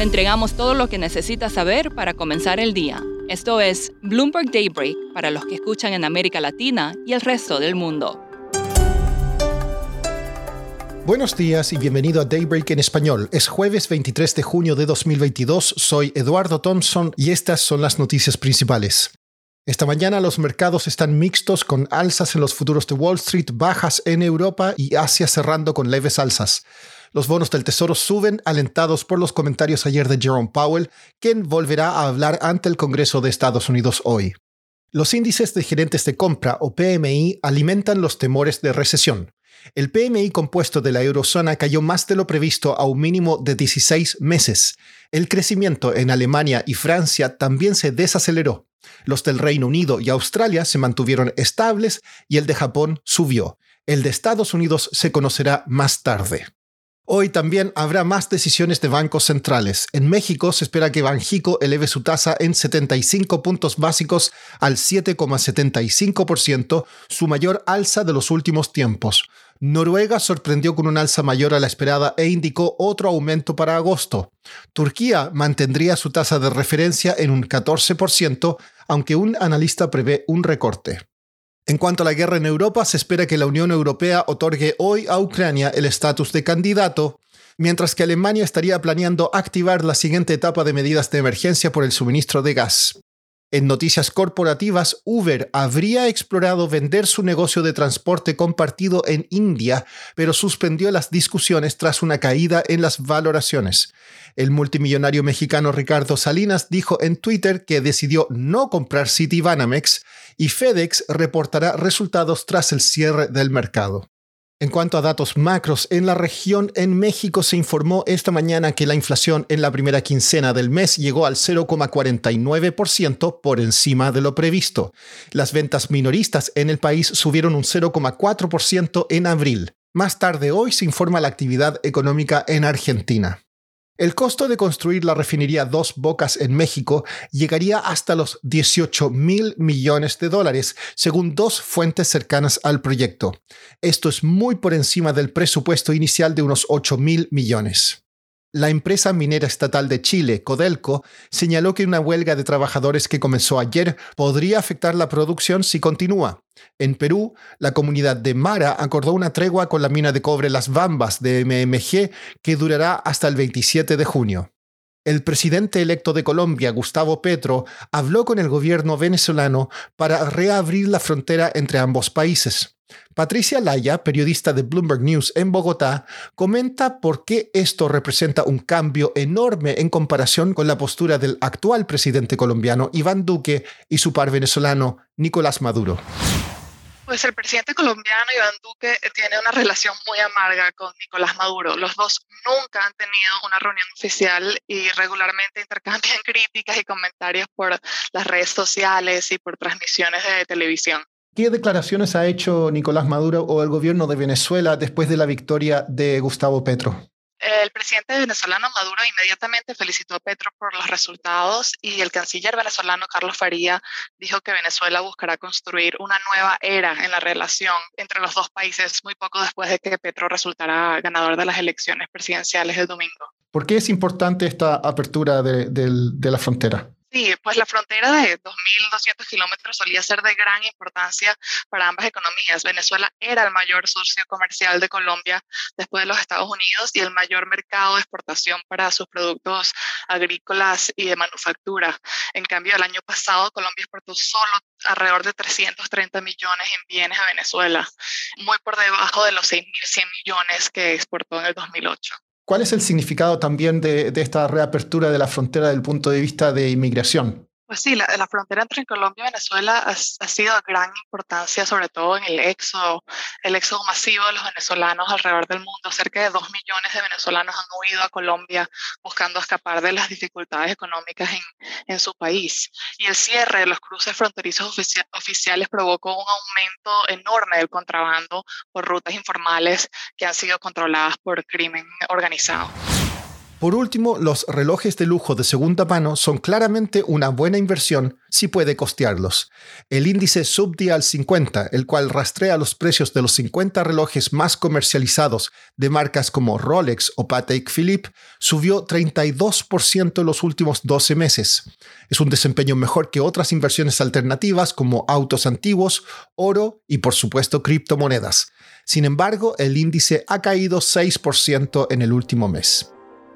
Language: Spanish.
Le entregamos todo lo que necesita saber para comenzar el día. Esto es Bloomberg Daybreak para los que escuchan en América Latina y el resto del mundo. Buenos días y bienvenido a Daybreak en español. Es jueves 23 de junio de 2022. Soy Eduardo Thompson y estas son las noticias principales. Esta mañana los mercados están mixtos con alzas en los futuros de Wall Street, bajas en Europa y Asia cerrando con leves alzas. Los bonos del Tesoro suben, alentados por los comentarios ayer de Jerome Powell, quien volverá a hablar ante el Congreso de Estados Unidos hoy. Los índices de gerentes de compra o PMI alimentan los temores de recesión. El PMI compuesto de la eurozona cayó más de lo previsto a un mínimo de 16 meses. El crecimiento en Alemania y Francia también se desaceleró. Los del Reino Unido y Australia se mantuvieron estables y el de Japón subió. El de Estados Unidos se conocerá más tarde. Hoy también habrá más decisiones de bancos centrales. En México se espera que Banjico eleve su tasa en 75 puntos básicos al 7,75%, su mayor alza de los últimos tiempos. Noruega sorprendió con un alza mayor a la esperada e indicó otro aumento para agosto. Turquía mantendría su tasa de referencia en un 14%, aunque un analista prevé un recorte. En cuanto a la guerra en Europa, se espera que la Unión Europea otorgue hoy a Ucrania el estatus de candidato, mientras que Alemania estaría planeando activar la siguiente etapa de medidas de emergencia por el suministro de gas. En noticias corporativas, Uber habría explorado vender su negocio de transporte compartido en India, pero suspendió las discusiones tras una caída en las valoraciones. El multimillonario mexicano Ricardo Salinas dijo en Twitter que decidió no comprar Citibanamex y FedEx reportará resultados tras el cierre del mercado. En cuanto a datos macros, en la región en México se informó esta mañana que la inflación en la primera quincena del mes llegó al 0,49% por encima de lo previsto. Las ventas minoristas en el país subieron un 0,4% en abril. Más tarde hoy se informa la actividad económica en Argentina. El costo de construir la refinería Dos Bocas en México llegaría hasta los 18 mil millones de dólares, según dos fuentes cercanas al proyecto. Esto es muy por encima del presupuesto inicial de unos 8 mil millones. La empresa minera estatal de Chile, Codelco, señaló que una huelga de trabajadores que comenzó ayer podría afectar la producción si continúa. En Perú, la comunidad de Mara acordó una tregua con la mina de cobre Las Bambas de MMG que durará hasta el 27 de junio. El presidente electo de Colombia, Gustavo Petro, habló con el gobierno venezolano para reabrir la frontera entre ambos países. Patricia Laya, periodista de Bloomberg News en Bogotá, comenta por qué esto representa un cambio enorme en comparación con la postura del actual presidente colombiano Iván Duque y su par venezolano Nicolás Maduro. Pues el presidente colombiano Iván Duque tiene una relación muy amarga con Nicolás Maduro. Los dos nunca han tenido una reunión oficial y regularmente intercambian críticas y comentarios por las redes sociales y por transmisiones de televisión. ¿Qué declaraciones ha hecho Nicolás Maduro o el gobierno de Venezuela después de la victoria de Gustavo Petro? El presidente venezolano Maduro inmediatamente felicitó a Petro por los resultados y el canciller venezolano Carlos Faría dijo que Venezuela buscará construir una nueva era en la relación entre los dos países muy poco después de que Petro resultara ganador de las elecciones presidenciales del domingo. ¿Por qué es importante esta apertura de, de la frontera? Sí, pues la frontera de 2.200 kilómetros solía ser de gran importancia para ambas economías. Venezuela era el mayor socio comercial de Colombia después de los Estados Unidos y el mayor mercado de exportación para sus productos agrícolas y de manufactura. En cambio, el año pasado Colombia exportó solo alrededor de 330 millones en bienes a Venezuela, muy por debajo de los 6.100 millones que exportó en el 2008. ¿Cuál es el significado también de, esta reapertura de la frontera desde el punto de vista de inmigración? Pues sí, la, frontera entre Colombia y Venezuela ha, sido de gran importancia, sobre todo en el éxodo, el éxodo masivo de los venezolanos alrededor del mundo. Cerca de dos millones de venezolanos han huido a Colombia buscando escapar de las dificultades económicas en, en su país. Y el cierre de los cruces fronterizos oficiales provocó un aumento enorme del contrabando por rutas informales que han sido controladas por crimen organizado. Por último, los relojes de lujo de segunda mano son claramente una buena inversión si puede costearlos. El índice Subdial 50, el cual rastrea los precios de los 50 relojes más comercializados de marcas como Rolex o Patek Philippe, subió 32% en los últimos 12 meses. Es un desempeño mejor que otras inversiones alternativas como autos antiguos, oro y por supuesto criptomonedas. Sin embargo, el índice ha caído 6% en el último mes.